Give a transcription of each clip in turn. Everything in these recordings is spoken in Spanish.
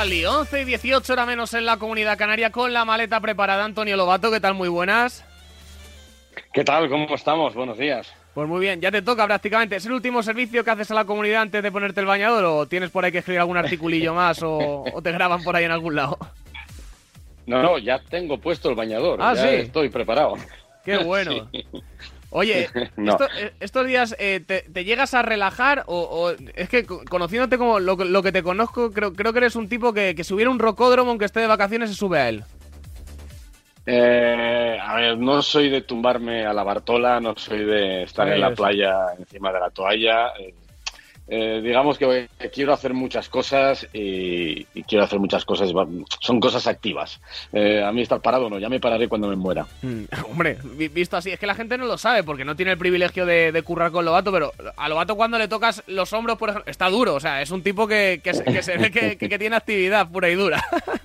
al lío. 11 y 18 hora menos en la comunidad canaria con la maleta preparada. Antonio Lobato, ¿qué tal? Muy buenas. ¿Qué tal? ¿Cómo estamos? Buenos días. Pues muy bien, ya te toca prácticamente. ¿Es el último servicio que haces a la comunidad antes de ponerte el bañador o tienes por ahí que escribir algún articulillo más o, o te graban por ahí en algún lado? No, no, ya tengo puesto el bañador. Ah, ya sí. Estoy preparado. Qué bueno. Sí. Oye, No. esto- eh, estos días eh, te, te llegas a relajar o, o- es que co- conociéndote como lo, lo que te conozco, creo, creo que eres un tipo que, que si hubiera un rocódromo aunque esté de vacaciones se sube a él. Eh, a ver, no soy de tumbarme a la Bartola, no soy de estar en la playa encima de la toalla. Eh, eh, digamos que quiero hacer muchas cosas y, y quiero hacer muchas cosas. Son cosas activas. Eh, a mí estar parado no, ya me pararé cuando me muera. Mm, Hombre, vi- visto así, es que la gente no lo sabe porque no tiene el privilegio de, de currar con Lobato, pero a Lobato cuando le tocas los hombros, por ejemplo, está duro, o sea, es un tipo que, que se, que se ve que, tiene actividad pura y dura.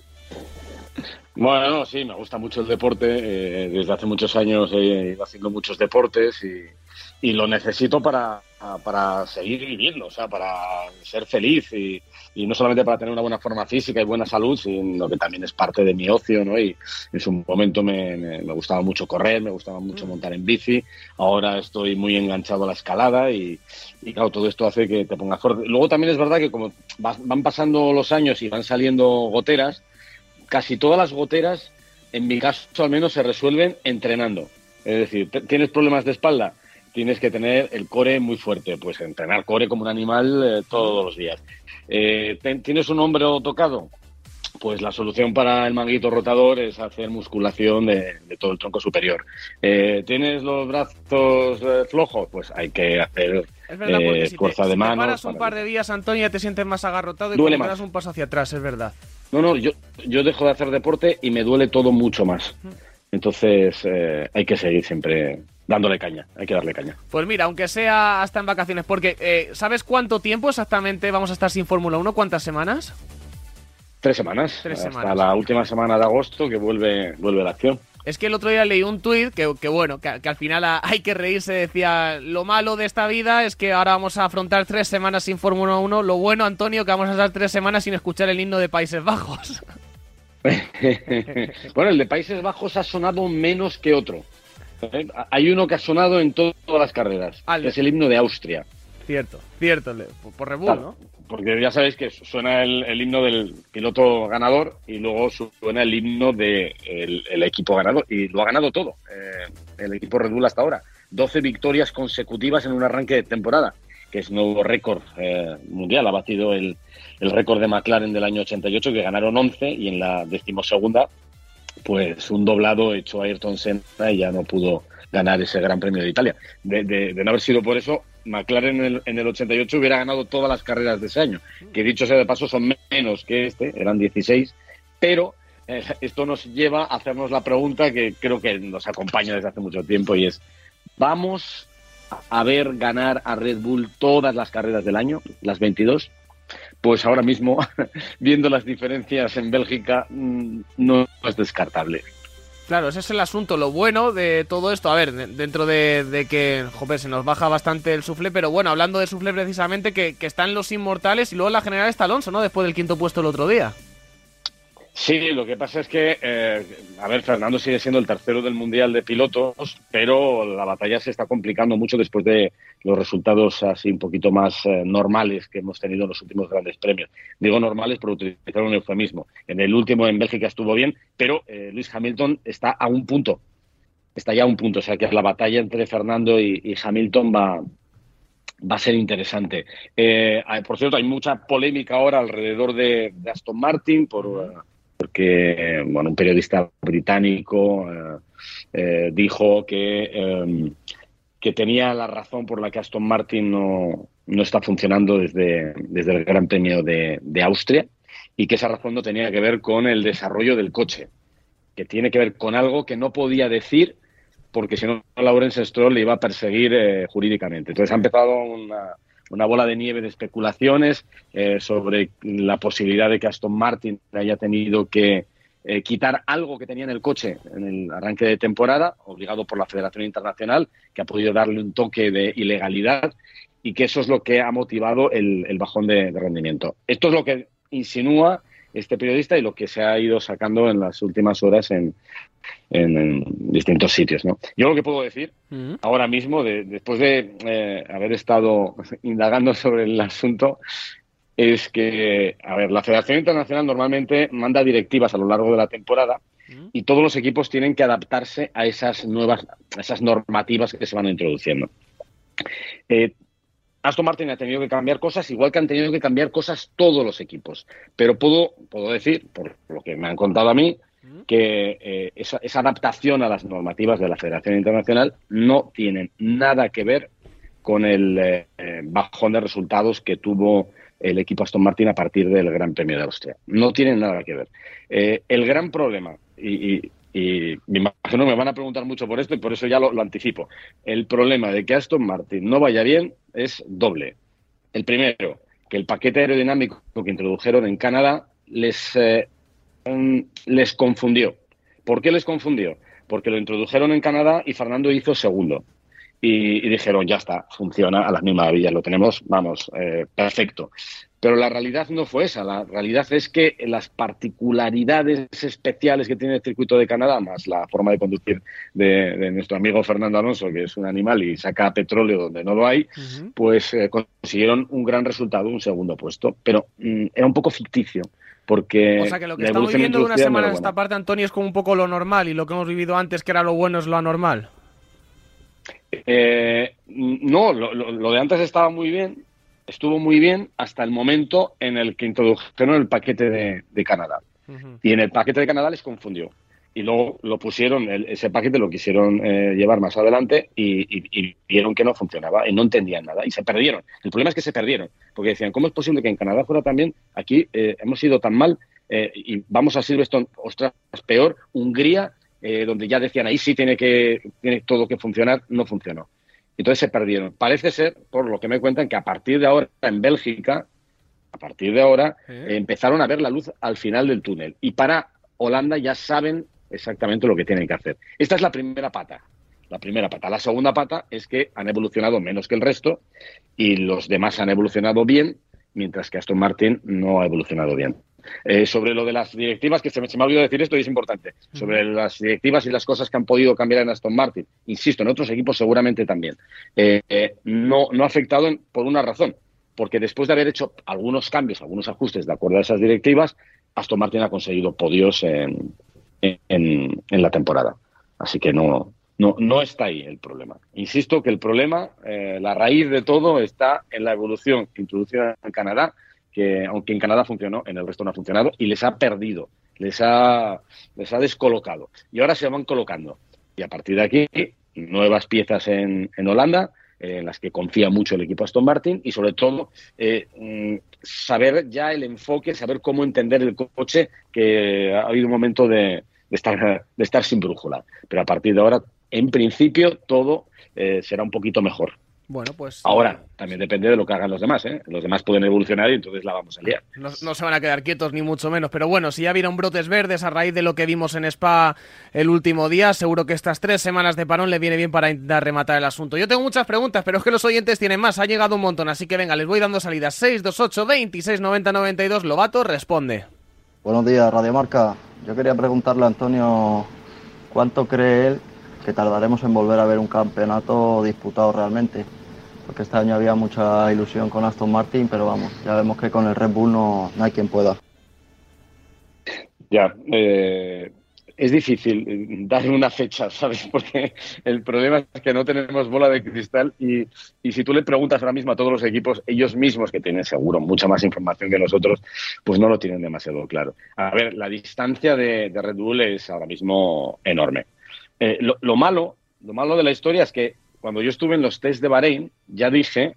Bueno, no, sí, me gusta mucho el deporte. eh, desde hace muchos años he ido haciendo muchos deportes y, y lo necesito para, para seguir viviendo, o sea, para ser feliz y, y no solamente para tener una buena forma física y buena salud, sino que también es parte de mi ocio, ¿no? Y en su momento me, me- gustaba mucho correr, me gustaba mucho montar en bici. Ahora estoy muy enganchado a la escalada y, y claro, todo esto hace que te pongas fuerte. Luego también es verdad que como van pasando los años y van saliendo goteras, casi todas las goteras, en mi caso al menos, se resuelven entrenando. Es decir, tienes problemas de espalda, tienes que tener el core muy fuerte, pues entrenar core como un animal eh, todos los días. Eh, te- ¿Tienes un hombro tocado? Pues la solución para el manguito rotador es hacer musculación de, de todo el tronco superior. Eh, ¿Tienes los brazos eh, flojos? Pues hay que hacer Es verdad, porque eh, si te, fuerza si de te manos. paras un par de días, Antonio, te sientes más agarrotado y más. das un paso hacia atrás, es verdad. No, no, yo, yo dejo de hacer deporte y me duele todo mucho más. Entonces hay que seguir siempre dándole caña, hay que darle caña. Pues mira, aunque sea hasta en vacaciones, porque eh, ¿sabes cuánto tiempo exactamente vamos a estar sin Fórmula 1? ¿Cuántas semanas? Tres semanas, Tres hasta semanas. la última semana de agosto que vuelve, vuelve la acción. Es que el otro día leí un tuit que, que bueno, que, que al final hay que reírse, decía, lo malo de esta vida es que ahora vamos a afrontar tres semanas sin Fórmula 1, lo bueno, Antonio, que vamos a estar tres semanas sin escuchar el himno de Países Bajos. bueno, el de Países Bajos ha sonado menos que otro. ¿Eh? Hay uno que ha sonado en to- todas las carreras, que es el himno de Austria. cierto, cierto, por, Red Bull, Claro, ¿no? Porque ya sabéis que suena el, el himno del piloto ganador y luego suena el himno del el equipo ganador. Y lo ha ganado todo, eh, el equipo Red Bull hasta ahora. 12 victorias consecutivas en un arranque de temporada, que es nuevo récord eh, mundial. Ha batido el, el récord de McLaren del año 88, que ganaron 11, y en la decimosegunda, pues un doblado hecho a Ayrton Senna y ya no pudo ganar ese Gran Premio de Italia. De, no haber sido por eso, McLaren en el, en el 88 hubiera ganado todas las carreras de ese año, que dicho sea de paso son menos que este, eran 16, pero eh, esto nos lleva a hacernos la pregunta que creo que nos acompaña desde hace mucho tiempo y es, ¿vamos a ver ganar a Red Bull todas las carreras del año, las 22? Pues ahora mismo, viendo las diferencias en Bélgica, mm, no es descartable. Claro, ese es el asunto. Lo bueno de todo esto, a ver, de- dentro de, de que, joder, se nos baja bastante el sufle, pero bueno, hablando de sufle precisamente, que, que están los inmortales y luego la general está Alonso, ¿no? Después del quinto puesto el otro día. Sí, lo que pasa es que, eh, a ver, Fernando sigue siendo el tercero del Mundial de pilotos, pero la batalla se está complicando mucho después de los resultados así un poquito más eh, normales que hemos tenido en los últimos grandes premios. Digo normales por utilizar un eufemismo. En el último en Bélgica estuvo bien, pero eh, Luis Hamilton está a un punto. Está ya a un punto, o sea que la batalla entre Fernando y, Hamilton va, va a ser interesante. Eh, por cierto, hay mucha polémica ahora alrededor de, de Aston Martin por, eh, porque bueno, un periodista británico eh, eh, dijo que, eh, que tenía la razón por la que Aston Martin no, no está funcionando desde, desde el Gran Premio de, de Austria y que esa razón no tenía que ver con el desarrollo del coche, que tiene que ver con algo que no podía decir porque si no Lawrence Stroll le iba a perseguir eh, jurídicamente. Entonces ha empezado una, una bola de nieve de especulaciones eh, sobre la posibilidad de que Aston Martin haya tenido que eh, quitar algo que tenía en el coche en el arranque de temporada, obligado por la Federación Internacional, que ha podido darle un toque de ilegalidad y que eso es lo que ha motivado el, bajón de, de rendimiento. Esto es lo que insinúa este periodista y lo que se ha ido sacando en las últimas horas en, distintos sitios. ¿no? Yo lo que puedo decir ahora mismo, después de eh, haber estado indagando sobre el asunto, es que, a ver, la Federación Internacional normalmente manda directivas a lo largo de la temporada y todos los equipos tienen que adaptarse a esas nuevas, a esas normativas que se van introduciendo. Eh, Aston Martin ha tenido que cambiar cosas, igual que han tenido que cambiar cosas todos los equipos. Pero puedo, puedo decir, por lo que me han contado a mí, que eh, esa, adaptación a las normativas de la Federación Internacional no tiene nada que ver con el eh, bajón de resultados que tuvo el equipo Aston Martin a partir del Gran Premio de Austria. No tiene nada que ver. el gran problema, y, me imagino me van a preguntar mucho por esto y por eso ya lo, anticipo. El problema de que Aston Martin no vaya bien es doble. El primero, que el paquete aerodinámico que introdujeron en Canadá les, eh, les confundió. ¿Por qué les confundió? Porque lo introdujeron en Canadá y Fernando hizo segundo. Y, dijeron, ya está, funciona a las mil maravillas, lo tenemos, vamos, eh, perfecto. Pero la realidad no fue esa. La realidad es que las particularidades especiales que tiene el circuito de Canadá, más la forma de conducir de, nuestro amigo Fernando Alonso, que es un animal y saca petróleo donde no lo hay, pues eh, consiguieron un gran resultado, un segundo puesto. Pero mm, era un poco ficticio. Porque o sea que lo que estamos viviendo de una semana en esta parte, Antonio, es como un poco lo normal y lo que hemos vivido antes, que era lo bueno, es lo anormal. Eh, no, lo, de antes estaba muy bien, estuvo muy bien hasta el momento en el que introdujeron el paquete de, Canadá. Y en el paquete de Canadá les confundió. Y luego lo pusieron, ese paquete lo quisieron eh, llevar más adelante y, vieron que no funcionaba y no entendían nada y se perdieron. El problema es que se perdieron, porque decían, ¿cómo es posible que en Canadá fuera también? Aquí eh, hemos ido tan mal eh, y vamos a Silverstone, ostras, peor, Hungría, donde ya decían, ahí sí tiene, que, tiene todo que funcionar, no funcionó. Entonces se perdieron. Parece ser, por lo que me cuentan, que a partir de ahora en Bélgica, a partir de ahora, empezaron a ver la luz al final del túnel. Y para Holanda ya saben exactamente lo que tienen que hacer. Esta es la primera pata. La primera pata. La segunda pata es que han evolucionado menos que el resto y los demás han evolucionado bien, mientras que Aston Martin no ha evolucionado bien. Eh, sobre lo de las directivas, que se me, se me, ha olvidado decir esto y es importante, sobre las directivas y las cosas que han podido cambiar en Aston Martin, insisto, en otros equipos seguramente también, eh, eh, no, no ha afectado por una razón, porque después de haber hecho algunos cambios, algunos ajustes de acuerdo a esas directivas, Aston Martin ha conseguido podios en, en, la temporada. Así que no, no, no está ahí el problema. Insisto que el problema, la raíz de todo está en la evolución introducida en Canadá que aunque en Canadá funcionó, en el resto no ha funcionado y les ha perdido, les ha, les ha descolocado. Y ahora se van colocando. Y a partir de aquí, nuevas piezas en, en Holanda, en las que confía mucho el equipo Aston Martin y sobre todo eh, mm, saber ya el enfoque, saber cómo entender el coche, que ha habido un momento de, estar, de estar sin brújula. Pero a partir de ahora, en principio, todo eh, será un poquito mejor. Bueno, pues. Ahora, también depende de lo que hagan los demás, ¿eh? Los demás pueden evolucionar y entonces la vamos a liar. No, se van a quedar quietos, ni mucho menos. Pero bueno, si ya vieron brotes verdes a raíz de lo que vimos en Spa el último día, seguro que estas tres semanas de parón le viene bien para intentar rematar el asunto. Yo tengo muchas preguntas, pero es que los oyentes tienen más. Ha llegado un montón, así que venga, les voy dando salidas. 628 26 90 92. Lobato responde. Buenos días, Radio Marca. Yo quería preguntarle a Antonio cuánto cree él que tardaremos en volver a ver un campeonato disputado realmente. Porque este año había mucha ilusión con Aston Martin, pero vamos, ya vemos que con el Red Bull no, hay quien pueda. Ya, eh, es difícil darle una fecha, ¿sabes? Porque el problema es que no tenemos bola de cristal y, si tú le preguntas ahora mismo a todos los equipos, ellos mismos que tienen seguro mucha más información que nosotros, pues no lo tienen demasiado claro. A ver, la distancia de, Red Bull es ahora mismo enorme. Eh, lo, malo, lo malo de la historia es que cuando yo estuve en los test de Bahrein, ya dije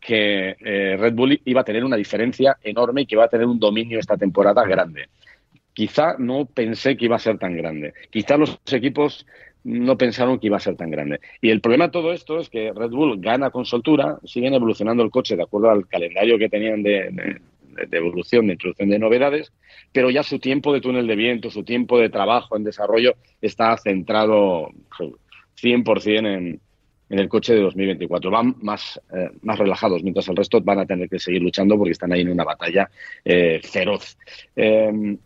que eh, Red Bull iba a tener una diferencia enorme y que iba a tener un dominio esta temporada grande. Quizá no pensé que iba a ser tan grande. Quizá los equipos no pensaron que iba a ser tan grande. Y el problema de todo esto es que Red Bull gana con soltura, siguen evolucionando el coche de acuerdo al calendario que tenían de, de evolución, de introducción de novedades, pero ya su tiempo de túnel de viento, su tiempo de trabajo en desarrollo está centrado 100% en, en el coche de 2024. Van más, eh, más relajados, mientras el resto van a tener que seguir luchando porque están ahí en una batalla eh, feroz. Eh,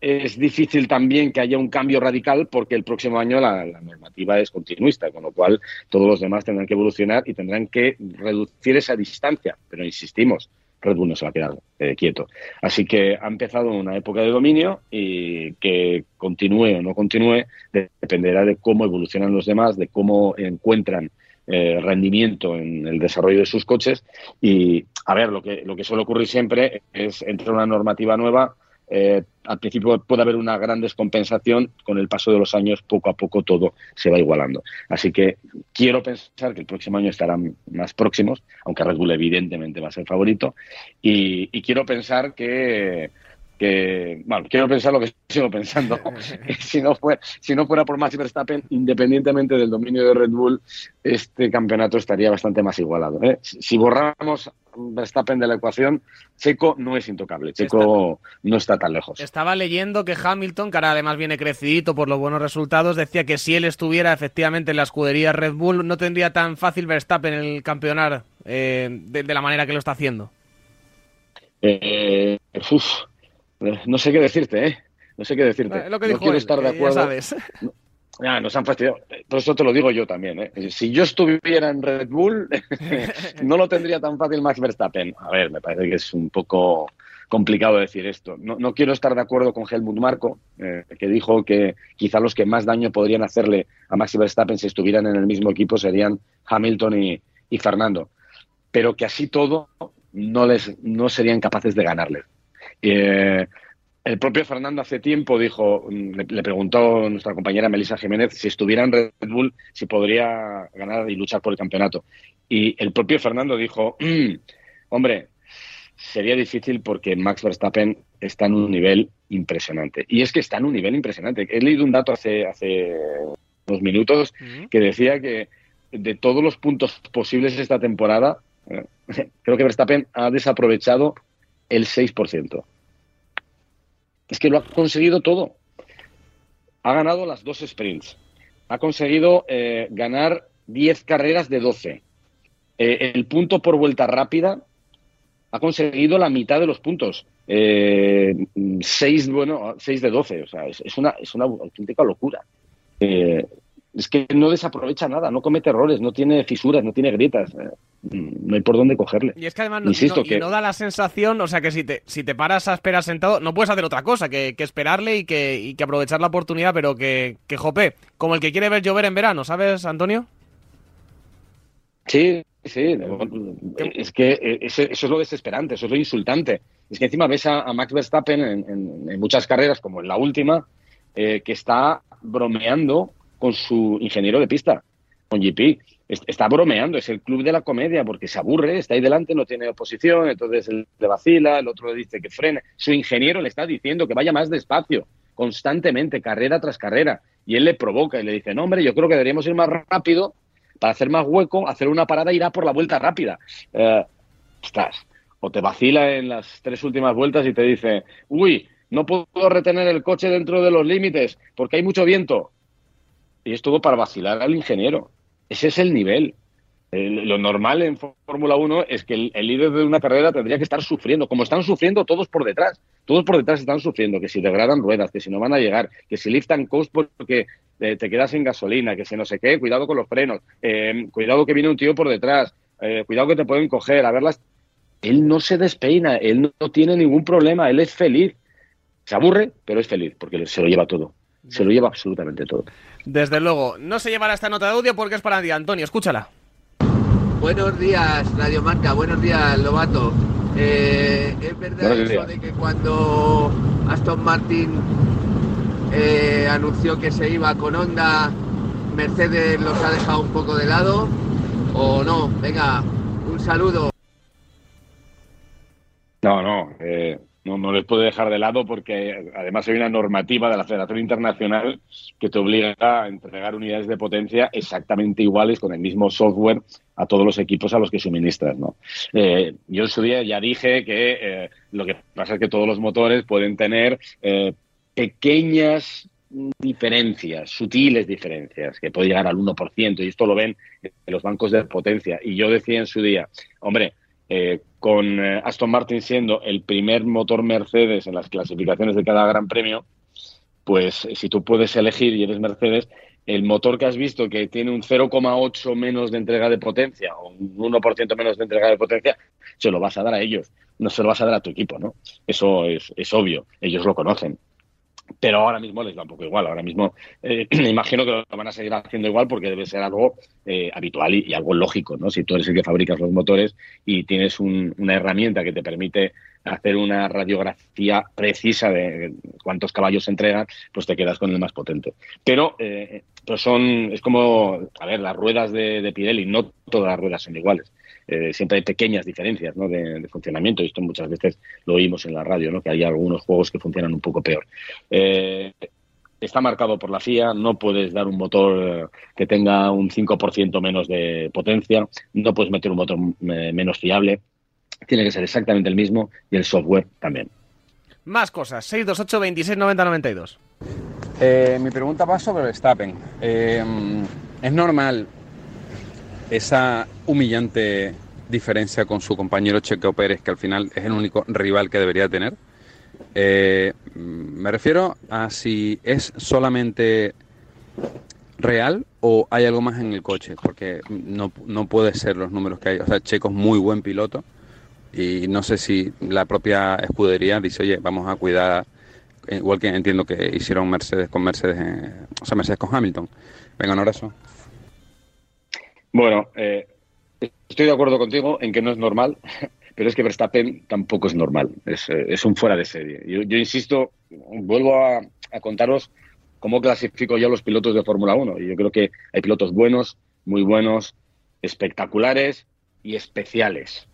es difícil también que haya un cambio radical porque el próximo año la, normativa es continuista, con lo cual todos los demás tendrán que evolucionar y tendrán que reducir esa distancia. Pero insistimos, Red Bull no se va a quedar eh, quieto. Así que ha empezado una época de dominio y que continúe o no continúe dependerá de cómo evolucionan los demás, de cómo encuentran eh, rendimiento en el desarrollo de sus coches y a ver lo que lo que suele ocurrir siempre es entre una normativa nueva eh, al principio puede haber una gran descompensación, con el paso de los años poco a poco todo se va igualando. Así que quiero pensar que el próximo año estarán más próximos, aunque Red Bull evidentemente va a ser favorito, y, y quiero pensar que, que, bueno, quiero pensar lo que sigo pensando. si, no fuera, si no fuera por Max Verstappen, independientemente del dominio de Red Bull, este campeonato estaría bastante más igualado. ¿eh? Si borramos Verstappen de la ecuación, Checo no es intocable. Checo está, no está tan lejos. Estaba leyendo que Hamilton, que ahora además viene crecidito por los buenos resultados, decía que si él estuviera efectivamente en la escudería Red Bull, no tendría tan fácil Verstappen el campeonar eh, de, de, la manera que lo está haciendo. Eh, uf, no sé qué decirte, ¿eh? No sé qué decirte. Lo que dijo no quiero él, estar de eh, acuerdo. Ya sabes. No, ya, nos han fastidiado. Por eso te lo digo yo también. ¿eh? Si yo estuviera en Red Bull, no lo tendría tan fácil Max Verstappen. A ver, me parece que es un poco complicado decir esto. No, no quiero estar de acuerdo con Helmut Marco, eh, que dijo que quizá los que más daño podrían hacerle a Max Verstappen si estuvieran en el mismo equipo serían Hamilton y, y Fernando. Pero que así todo no, les, no serían capaces de ganarle. Eh, el propio Fernando hace tiempo dijo, le, le, preguntó nuestra compañera Melissa Jiménez si estuviera en Red Bull, si podría ganar y luchar por el campeonato. Y el propio Fernando dijo, mmm, hombre, sería difícil porque Max Verstappen está en un nivel impresionante. Y es que está en un nivel impresionante. He leído un dato hace, hace unos minutos que decía que de todos los puntos posibles esta temporada, creo que Verstappen ha desaprovechado el 6%. Es que lo ha conseguido todo. Ha ganado las dos sprints. Ha conseguido eh, ganar 10 carreras de 12. Eh, el punto por vuelta rápida ha conseguido la mitad de los puntos. Eh, 6, bueno, 6 de 12. O sea, es, una, es una auténtica locura. Eh, es que no desaprovecha nada, no comete errores, no tiene fisuras, no tiene grietas. Eh, no hay por dónde cogerle. Y es que además no, Insisto no, que... no da la sensación, o sea que si te, si te paras a esperar sentado, no puedes hacer otra cosa que, que esperarle y que, y que, aprovechar la oportunidad, pero que, que jope, como el que quiere ver llover en verano, ¿sabes, Antonio? Sí, sí, es que eso, eso es lo desesperante, eso es lo insultante. Es que encima ves a, a Max Verstappen en, en, en, muchas carreras, como en la última, eh, que está bromeando con su ingeniero de pista, con GP. Está bromeando, es el club de la comedia, porque se aburre, está ahí delante, no tiene oposición, entonces él le vacila, el otro le dice que frene. Su ingeniero le está diciendo que vaya más despacio, constantemente, carrera tras carrera. Y él le provoca y le dice, no, hombre, yo creo que deberíamos ir más rápido para hacer más hueco, hacer una parada irá por la vuelta rápida. Eh, estás. O te vacila en las tres últimas vueltas y te dice, uy, no puedo retener el coche dentro de los límites porque hay mucho viento y es todo para vacilar al ingeniero. Ese es el nivel. El, lo normal en Fórmula 1 es que el, líder de una carrera tendría que estar sufriendo, como están sufriendo todos por detrás. Todos por detrás están sufriendo, que si degradan ruedas, que si no van a llegar, que si lift and coast porque eh, te quedas sin gasolina, que si no sé qué, cuidado con los frenos, eh, cuidado que viene un tío por detrás, eh, cuidado que te pueden coger, a verlas. Él no se despeina, él no tiene ningún problema, él es feliz. Se aburre, pero es feliz porque se lo lleva todo. Se lo lleva absolutamente todo. Desde luego. No se llevará esta nota de audio porque es para ti, Antonio. Escúchala. Buenos días, Radio Marca. Buenos días, Lobato. Eh, es verdad eso de que cuando Aston Martin eh, anunció que se iba con Honda, Mercedes los ha dejado un poco de lado. ¿O no? Venga, un saludo. No, no. Eh, no, no les puede dejar de lado porque además hay una normativa de la Federación Internacional que te obliga a entregar unidades de potencia exactamente iguales con el mismo software a todos los equipos a los que suministras. ¿no? Eh, yo en su día ya dije que eh, lo que pasa es que todos los motores pueden tener eh, pequeñas diferencias, sutiles diferencias, que puede llegar al 1%, y esto lo ven en los bancos de potencia. Y yo decía en su día, hombre, eh, con eh, Aston Martin siendo el primer motor Mercedes en las clasificaciones de cada gran premio, pues si tú puedes elegir y eres Mercedes, el motor que has visto que tiene un 0,8 menos de entrega de potencia o un 1% menos de entrega de potencia, se lo vas a dar a ellos, no se lo vas a dar a tu equipo, ¿no? Eso es, es obvio, ellos lo conocen pero ahora mismo les da un poco igual. Ahora mismo eh, imagino que lo van a seguir haciendo igual porque debe ser algo eh, habitual y, algo lógico, ¿no? Si tú eres el que fabricas los motores y tienes una herramienta que te permite hacer una radiografía precisa de cuántos caballos se entregan, pues te quedas con el más potente. Pero eh, pues son, es como, a ver, las ruedas de, de Pirelli, no todas las ruedas son iguales. Eh, siempre hay pequeñas diferencias ¿no? de, funcionamiento, y esto muchas veces lo oímos en la radio, ¿no? que hay algunos juegos que funcionan un poco peor. Eh, está marcado por la FIA, no puedes dar un motor que tenga un 5% menos de potencia, no puedes meter un motor eh, menos fiable, tiene que ser exactamente el mismo y el software también. Más cosas, 628 26 90 92. mi pregunta va sobre Verstappen. es normal esa humillante diferencia con su compañero Checo Pérez, que al final es el único rival que debería tener. Eh, me refiero a si es solamente real o hay algo más en el coche, porque no, no puede ser los números que hay. O sea, Checo es muy buen piloto y no sé si la propia escudería dice, oye, vamos a cuidar, igual que entiendo que hicieron Mercedes con Mercedes, o sea, Mercedes con Hamilton. Venga, un abrazo. Bueno, eh, estoy de acuerdo contigo en que no es normal, pero es que Verstappen tampoco es normal, es, eh, un fuera de serie. Yo, insisto, vuelvo a, contaros cómo clasifico yo los pilotos de Fórmula 1. Y yo creo que hay pilotos buenos, muy buenos, espectaculares y especiales.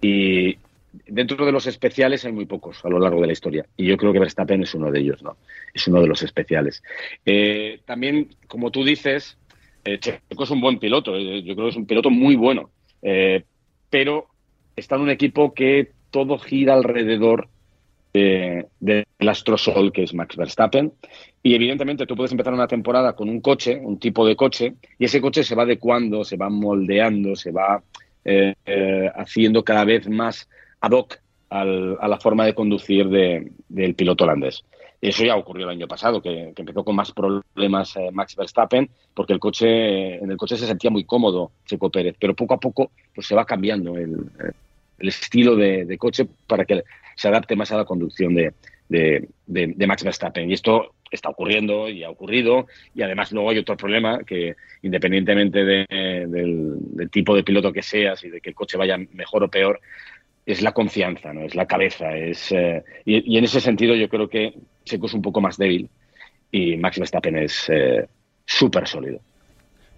Y dentro de los especiales hay muy pocos a lo largo de la historia. Y yo creo que Verstappen es uno de ellos, ¿no? Es uno de los especiales. Eh, también, como tú dices, Checo es un buen piloto, eh, yo creo que es un piloto muy bueno, eh, pero está en un equipo que todo gira alrededor del astrosol que es Max Verstappen. Y evidentemente tú puedes empezar una temporada con un coche, un tipo de coche, y ese coche se va adecuando, se va moldeando, se va haciendo cada vez más ad hoc a la forma de conducir del piloto holandés. Eso ya ocurrió el año pasado, que, empezó con más problemas eh, Max Verstappen, porque el coche, en el coche se sentía muy cómodo Checo Pérez, pero poco a poco pues se va cambiando el, estilo de, coche para que se adapte más a la conducción de, de, Max Verstappen. Y esto está ocurriendo y ha ocurrido. Y además luego hay otro problema que independientemente del, del, tipo de piloto que seas y de que el coche vaya mejor o peor, es la confianza, ¿no? Es la cabeza. Es, eh, y, en ese sentido yo creo que Checo es un poco más débil y Max Verstappen es eh, súper sólido.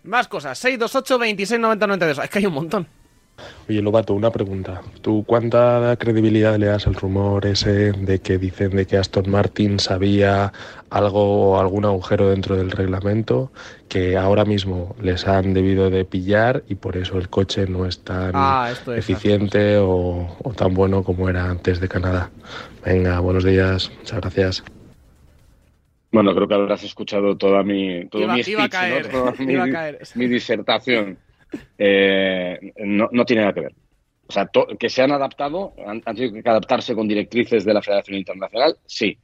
Más cosas. 628 26 90 92. Es que hay un montón. Oye, Lobato, una pregunta. ¿Tú cuánta credibilidad le das al rumor ese de que dicen de que Aston Martin sabía algo o algún agujero dentro del reglamento que ahora mismo les han debido de pillar y por eso el coche no es tan ah, eficiente o, tan bueno como era antes de Canadá? Venga, buenos días. Muchas gracias. Bueno, creo que habrás escuchado toda mi, todo mi mi disertación. Eh, no, tiene nada que ver. O sea, que se han adaptado, han, tenido que adaptarse con directrices de la Federación Internacional, sí.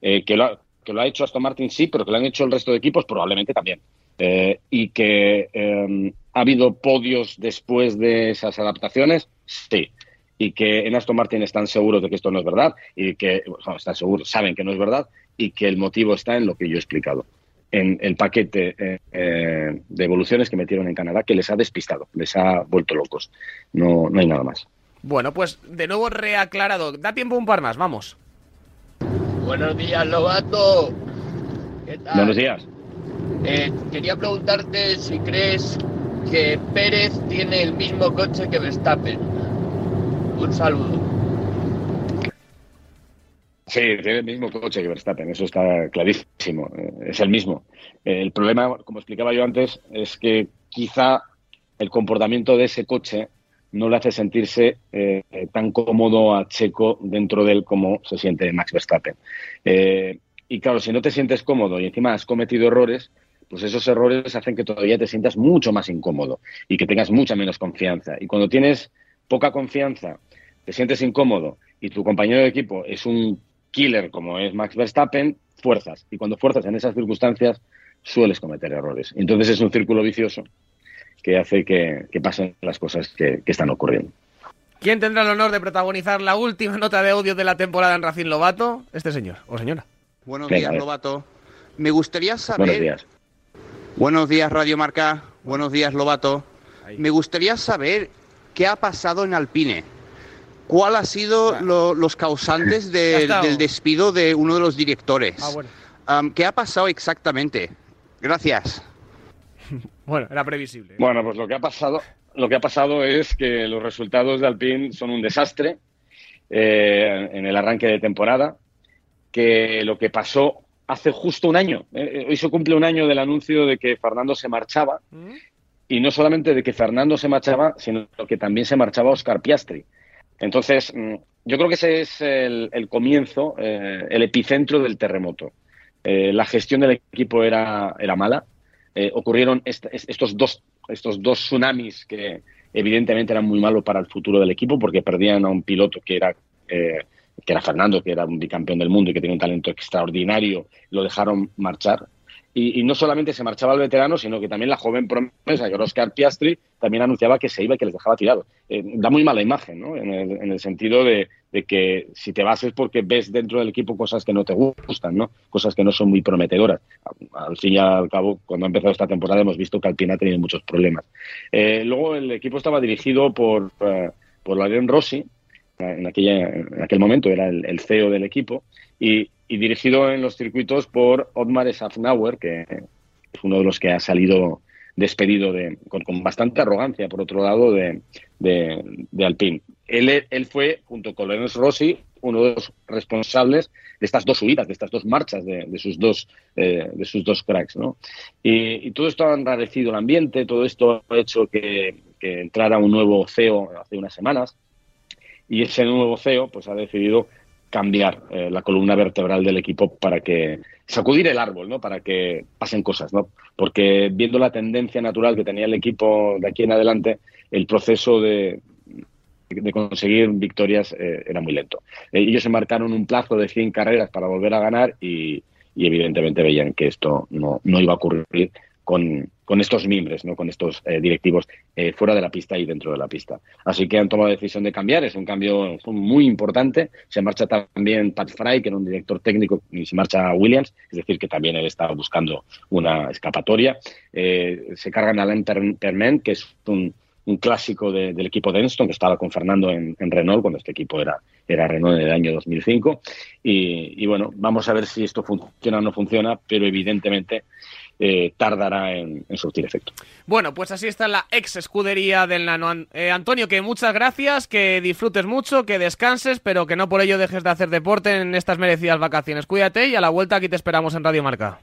Eh, que, lo ha, que lo ha hecho Aston Martin, sí, pero que lo han hecho el resto de equipos, probablemente también. Eh, y que em, ha habido podios después de esas adaptaciones, sí. Y que en Aston Martin están seguros de que esto no es verdad y que, están seguros, saben que no es verdad y que el motivo está en lo que yo he explicado en el paquete eh, eh, de evoluciones que metieron en Canadá que les ha despistado, les ha vuelto locos. No, no hay nada más. Bueno, pues de nuevo reaclarado. Da tiempo un par más, vamos. Buenos días, Lobato. ¿Qué tal? Buenos días. Eh, quería preguntarte si crees que Pérez tiene el mismo coche que Verstappen. Un saludo. Sí, tiene el mismo coche que Verstappen, eso está clarísimo, eh, es el mismo. El problema, como explicaba yo antes, es que quizá el comportamiento de ese coche no le hace sentirse eh, tan cómodo a Checo dentro de él como se siente Max Verstappen. Eh, y claro, si no te sientes cómodo y encima has cometido errores, pues esos errores hacen que todavía te sientas mucho más incómodo y que tengas mucha menos confianza. Y cuando tienes poca confianza, te sientes incómodo y tu compañero de equipo es un killer como es Max Verstappen, fuerzas. Y cuando fuerzas en esas circunstancias, sueles cometer errores. Entonces es un círculo vicioso que hace que, pasen las cosas que, están ocurriendo. ¿Quién tendrá el honor de protagonizar la última nota de audio de la temporada en Racing Lobato? Este señor o señora. Buenos días, Lobato. Me gustaría saber. Buenos días. Buenos días, Radio Marca. Buenos días, Lobato. Me gustaría saber qué ha pasado en Alpine. ¿Cuál ha sido los causantes del despido de uno de los directores? Ah, ¿Qué ha pasado exactamente? Gracias. bueno, era previsible. Bueno, pues lo que ha pasado, lo que ha pasado es que los resultados de Alpine son un desastre eh, en el arranque de temporada. Que lo que pasó hace justo un año, eh, hoy se cumple un año del anuncio de que Fernando se marchaba. Mm. Y no solamente de que Fernando se marchaba, sino que también se marchaba Oscar Piastri. Entonces, mm, yo creo que ese es el, comienzo, eh, el epicentro del terremoto. Eh, la gestión del equipo era, mala. Eh, ocurrieron estos, dos, estos dos tsunamis que evidentemente eran muy malos para el futuro del equipo porque perdían a un piloto que era, que era Fernando, que era un bicampeón del mundo y que tenía un talento extraordinario. Lo dejaron marchar. Y, no solamente se marchaba el veterano, sino que también la joven promesa, que Oscar Piastri, también anunciaba que se iba y que les dejaba tirados. Eh, da muy mala imagen, ¿no? En el, sentido de, que si te vas es porque ves dentro del equipo cosas que no te gustan, ¿no? Cosas que no son muy prometedoras. Al fin y al cabo, cuando ha empezado esta temporada hemos visto que Alpina ha tenido muchos problemas. Eh, luego el equipo estaba dirigido por, uh, por Rossi, en, aquella, en aquel momento era el CEO del equipo, y, y dirigido en los circuitos por Otmar Safnauer, que es uno de los que ha salido despedido de, con, bastante arrogancia, por otro lado, de, de, Alpine. Él, él, fue, junto con Lorenz Rossi, uno de los responsables de estas dos subidas, de estas dos marchas de, sus dos eh, de sus dos cracks, ¿no? Y, todo esto ha enrarecido el ambiente, todo esto ha hecho que, que entrara un nuevo CEO hace unas semanas y ese nuevo CEO pues ha decidido cambiar eh, la columna vertebral del equipo para que sacudir el árbol, ¿no? Para que pasen cosas, ¿no? Porque viendo la tendencia natural que tenía el equipo de aquí en adelante, el proceso de, de conseguir victorias eh, era muy lento. Eh, ellos se marcaron un plazo de 100 carreras para volver a ganar y, y evidentemente veían que esto no, no iba a ocurrir con, estos miembros, ¿no? con estos eh, directivos eh, fuera de la pista y dentro de la pista. Así que han tomado la decisión de cambiar, es un cambio muy importante. Se marcha también Pat Fry, que era un director técnico, y se marcha Williams, es decir, que también él estaba buscando una escapatoria. Eh, se cargan a Alain Perment, que es un, un clásico del equipo de Enston, que estaba con Fernando en, Renault, cuando este equipo era, era Renault en el año 2005. Y, y, bueno, vamos a ver si esto funciona o no funciona, pero evidentemente eh, tardará en, surtir efecto. Bueno, pues así está la ex escudería del Nano. Eh, Antonio, que muchas gracias, que disfrutes mucho, que descanses, pero que no por ello dejes de hacer deporte en estas merecidas vacaciones. Cuídate y a la vuelta aquí te esperamos en Radio Marca.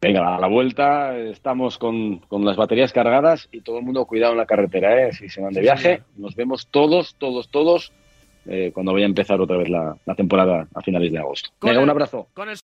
Venga, a la vuelta estamos con, las baterías cargadas y todo el mundo cuidado en la carretera, ¿eh? si se van de viaje. Nos vemos todos, todos, todos eh, cuando vaya a empezar otra vez la, temporada a finales de agosto. Venga, un abrazo.